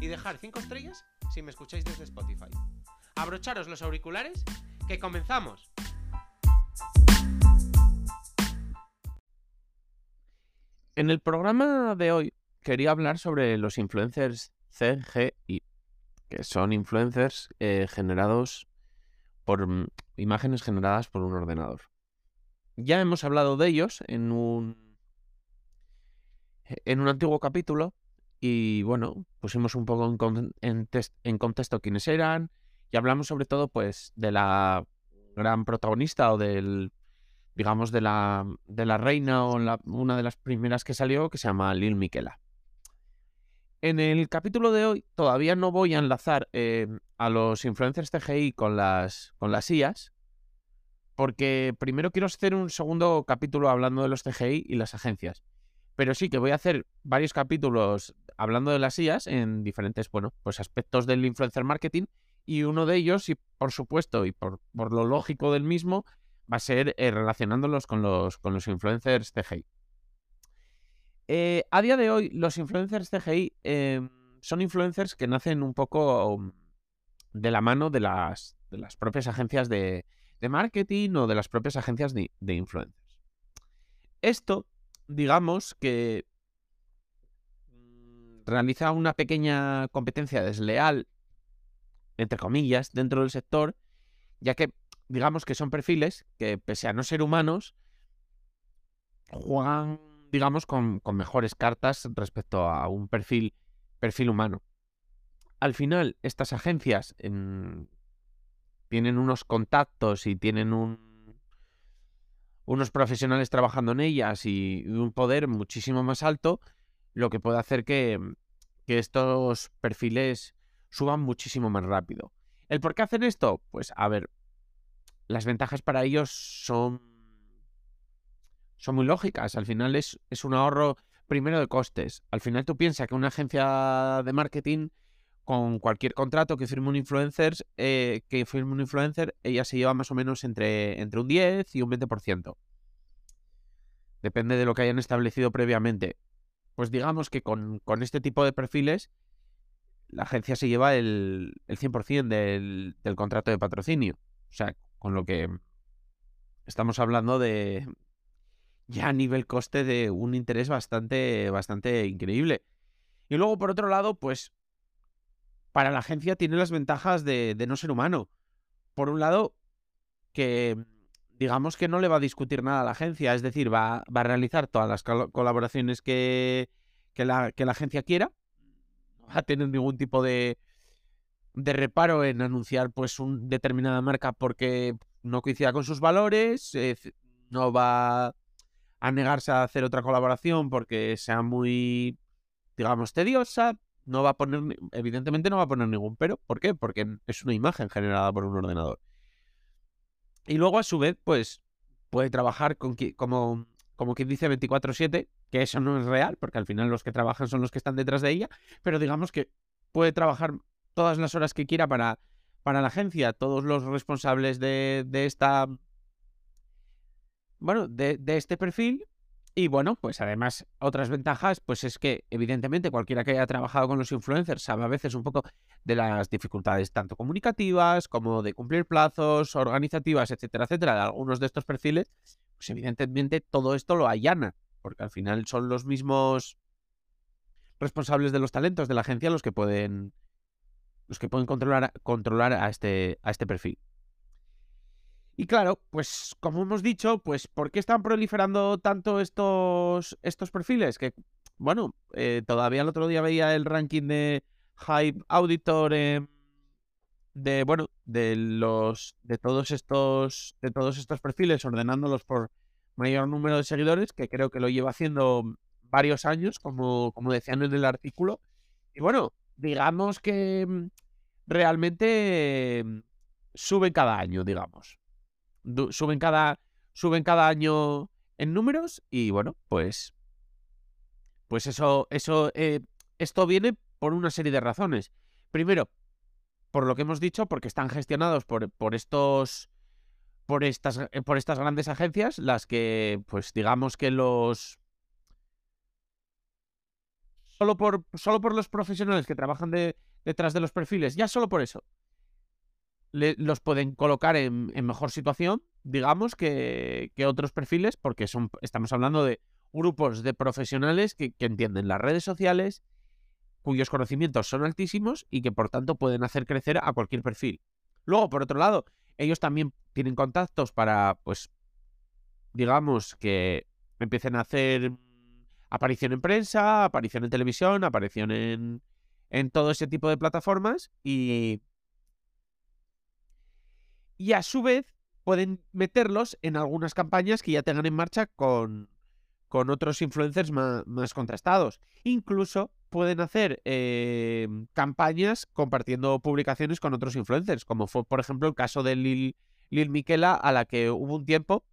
y dejar 5 estrellas si me escucháis desde Spotify. Abrocharos los auriculares, que comenzamos. En el programa de hoy quería hablar sobre los influencers CGI, que son influencers eh, generados por mm, imágenes generadas por un ordenador. Ya hemos hablado de ellos en un en un antiguo capítulo y bueno, pusimos un poco en, contexto quiénes eran y hablamos sobre todo pues de la gran protagonista o del digamos de la de la reina o una de las primeras que salió que se llama Lil Miquela. En el capítulo de hoy todavía no voy a enlazar eh, a los influencers TGI con las, con las IAS, porque primero quiero hacer un segundo capítulo hablando de los TGI y las agencias. Pero sí que voy a hacer varios capítulos hablando de las IAS en diferentes, bueno, pues aspectos del influencer marketing. Y uno de ellos, y por supuesto, y por, por lo lógico del mismo, va a ser eh, relacionándolos con los, con los influencers CGI. Eh, a día de hoy, los influencers CGI em, son influencers que nacen un poco de la mano de las, de las propias agencias de, de, marketing o de las propias agencias de, de influencers. Esto digamos que realiza una pequeña competencia desleal, entre comillas, dentro del sector, ya que digamos que son perfiles que, pese a no ser humanos, juegan, digamos, con, mejores cartas respecto a un perfil, perfil humano. Al final, estas agencias tienen unos contactos y tienen un unos profesionales trabajando en ellas y un poder muchísimo más alto, lo que puede hacer que, que estos perfiles suban muchísimo más rápido. ¿El por qué hacen esto? Pues a ver, las ventajas para ellos son, son muy lógicas. Al final es, es un ahorro primero de costes. Al final tú piensas que una agencia de marketing con cualquier contrato que firme un influencer, eh, que firme un influencer, ella se lleva más o menos entre, entre un 10 y un 20%. Depende de lo que hayan establecido previamente. Pues digamos que con, este tipo de perfiles, la agencia se lleva el, el 100% del, del contrato de patrocinio. O sea, con lo que estamos hablando de ya a nivel coste de un interés bastante, bastante increíble. Y luego, por otro lado, pues para la agencia tiene las ventajas de, no ser humano. Por un lado, que digamos que no le va a discutir nada a la agencia, es decir, va, a realizar todas las colaboraciones que, la, que la agencia quiera. No va a tener ningún tipo de, de reparo en anunciar pues una determinada marca porque no coincida con sus valores, no va a negarse a hacer otra colaboración porque sea muy, digamos, tediosa no va a poner, evidentemente no va a poner ningún pero. ¿Por qué? Porque es una imagen generada por un ordenador. Y luego, a su vez, pues puede trabajar con, como, como quien dice 24-7, que eso no es real, porque al final los que trabajan son los que están detrás de ella, pero digamos que puede trabajar todas las horas que quiera para, para la agencia, todos los responsables de, de esta. Bueno, de, de este perfil y bueno, pues además otras ventajas, pues es que evidentemente cualquiera que haya trabajado con los influencers sabe a veces un poco de las dificultades tanto comunicativas como de cumplir plazos, organizativas, etcétera, etcétera, de algunos de estos perfiles, pues evidentemente todo esto lo allana, porque al final son los mismos responsables de los talentos de la agencia los que pueden los que pueden controlar, controlar a, este, a este perfil. Y claro, pues como hemos dicho, pues ¿por qué están proliferando tanto estos, estos perfiles? Que, bueno, eh, todavía el otro día veía el ranking de Hype Auditor de, bueno, de los, de todos estos, de todos estos perfiles, ordenándolos por mayor número de seguidores, que creo que lo lleva haciendo varios años, como, como decían en el artículo. Y bueno, digamos que realmente mm, suben cada año, digamos. Suben cada, suben cada año en números y bueno, pues, pues eso, eso, eh, esto viene por una serie de razones. Primero, por lo que hemos dicho, porque están gestionados por, por estos, por estas, eh, por estas grandes agencias, las que, pues digamos que los solo por, solo por los profesionales que trabajan detrás de los perfiles, ya solo por eso, los pueden colocar en, mejor situación, digamos, que, otros perfiles, porque son, estamos hablando de grupos de profesionales que, entienden las redes sociales, cuyos conocimientos son altísimos y que por tanto pueden hacer crecer a cualquier perfil. Luego, por otro lado, ellos también tienen contactos para, pues, digamos, que empiecen a hacer aparición en prensa, aparición en televisión, aparición en, en todo ese tipo de plataformas y, y a su vez pueden meterlos en algunas campañas que ya tengan en marcha con, con otros influencers más, contrastados. Incluso pueden hacer eh, campañas compartiendo publicaciones con otros influencers, como fue por ejemplo el caso de Lil, Lil Miquela, a la que hubo un tiempo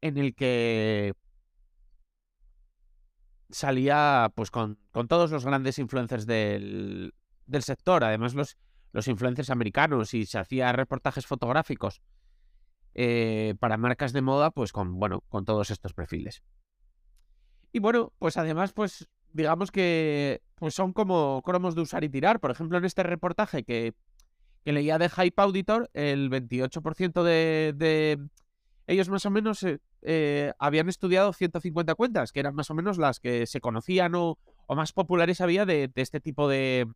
en el que salía pues con, con todos los grandes influencers del, del, sector, además los, los influencers americanos, y se hacía reportajes fotográficos eh, para marcas de moda, pues con, bueno, con todos estos perfiles. Y bueno, pues además, pues digamos que pues son como cromos de usar y tirar. Por ejemplo, en este reportaje que, que leía de Hype Auditor, el 28% de, de ellos más o menos eh, eh, habían estudiado 150 cuentas, que eran más o menos las que se conocían o, más populares había de, este tipo de,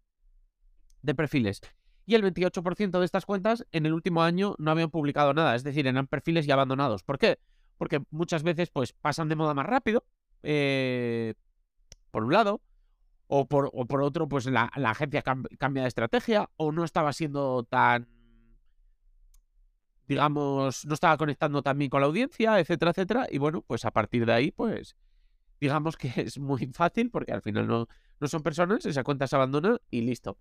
de perfiles. Y el 28% de estas cuentas en el último año no habían publicado nada, es decir, eran perfiles ya abandonados. ¿Por qué? Porque muchas veces pues pasan de moda más rápido, eh, por un lado, o por, o por otro, pues la, agencia cambia de estrategia, o no estaba siendo tan digamos, no estaba conectando también con la audiencia, etcétera, etcétera. Y bueno, pues a partir de ahí, pues digamos que es muy fácil porque al final no, no son personas, esa cuenta se abandona y listo.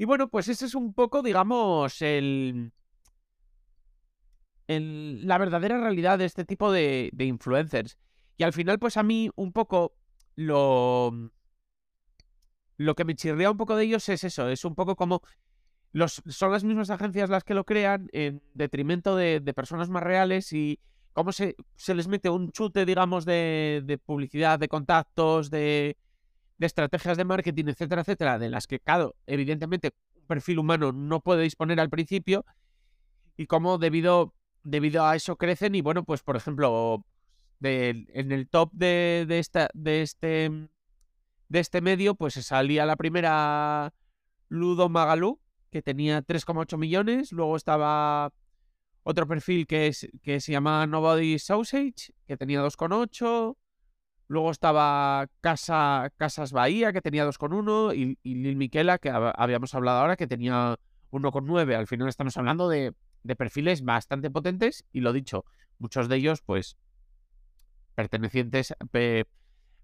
Y bueno, pues ese es un poco, digamos, el, el la verdadera realidad de este tipo de, influencers. Y al final, pues a mí un poco lo... Lo que me chirría un poco de ellos es eso, es un poco como son las mismas agencias las que lo crean en detrimento de, personas más reales y cómo se, se, les mete un chute, digamos, de, publicidad, de contactos, de, estrategias de marketing, etcétera, etcétera, de las que, claro, evidentemente un perfil humano no puede disponer al principio y cómo debido, debido a eso crecen y bueno, pues por ejemplo, en el top de, esta, de, este, de este medio, pues salía la primera Ludo Magalú, que tenía 3,8 millones. Luego estaba otro perfil que, es, que se llama Nobody Sausage, que tenía 2,8. Luego estaba Casa, Casas Bahía, que tenía 2,1. Y, y Lil Miquela, que habíamos hablado ahora, que tenía 1,9. Al final estamos hablando de, de perfiles bastante potentes. Y lo dicho, muchos de ellos, pues, pertenecientes,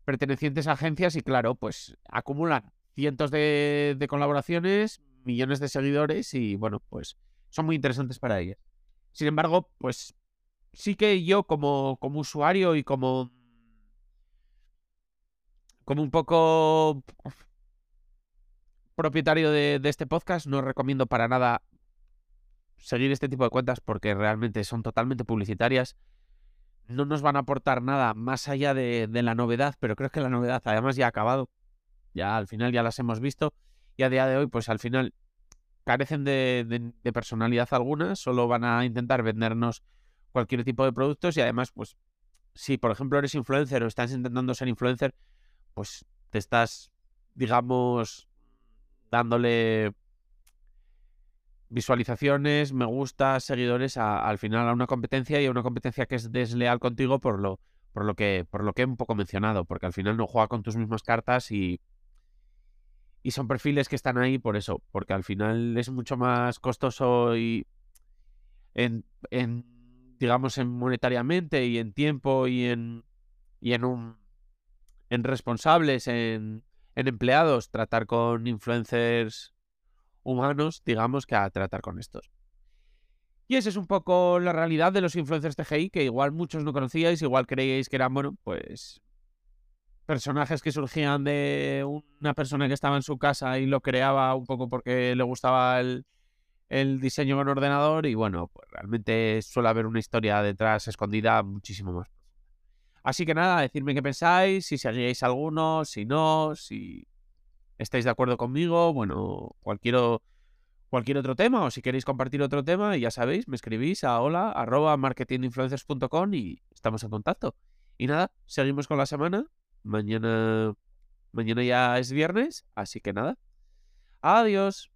pertenecientes a agencias y claro, pues acumulan cientos de, de colaboraciones, millones de seguidores y bueno, pues son muy interesantes para ellas. Sin embargo, pues sí que yo como, como usuario y como como un poco propietario de, de, este podcast, no recomiendo para nada seguir este tipo de cuentas porque realmente son totalmente publicitarias. No nos van a aportar nada más allá de, de la novedad, pero creo que la novedad además ya ha acabado. Ya al final ya las hemos visto y a día de hoy, pues al final carecen de, personalidad alguna, solo van a intentar vendernos cualquier tipo de productos y además, pues, si por ejemplo eres influencer o estás intentando ser influencer, pues te estás, digamos, dándole visualizaciones, me gusta, seguidores al final a una competencia y a una competencia que es desleal contigo por lo, por lo que, por lo que he un poco mencionado, porque al final no juega con tus mismas cartas y y son perfiles que están ahí por eso, porque al final es mucho más costoso y en, digamos, en monetariamente y en tiempo y en, y en un, en responsables, en, empleados, tratar con influencers humanos, digamos, que a tratar con estos. Y esa es un poco la realidad de los influencers TGI, que igual muchos no conocíais, igual creíais que eran, bueno, pues personajes que surgían de una persona que estaba en su casa y lo creaba un poco porque le gustaba el, el diseño con ordenador y bueno, pues realmente suele haber una historia detrás escondida muchísimo más. Así que nada, decidme qué pensáis, si seguíais alguno, si no, si estáis de acuerdo conmigo, bueno, cualquier, cualquier otro tema o si queréis compartir otro tema, ya sabéis, me escribís a hola arroba marketinginfluencers.com y estamos en contacto. Y nada, seguimos con la semana. Mañana, mañana ya es viernes, así que nada. Adiós.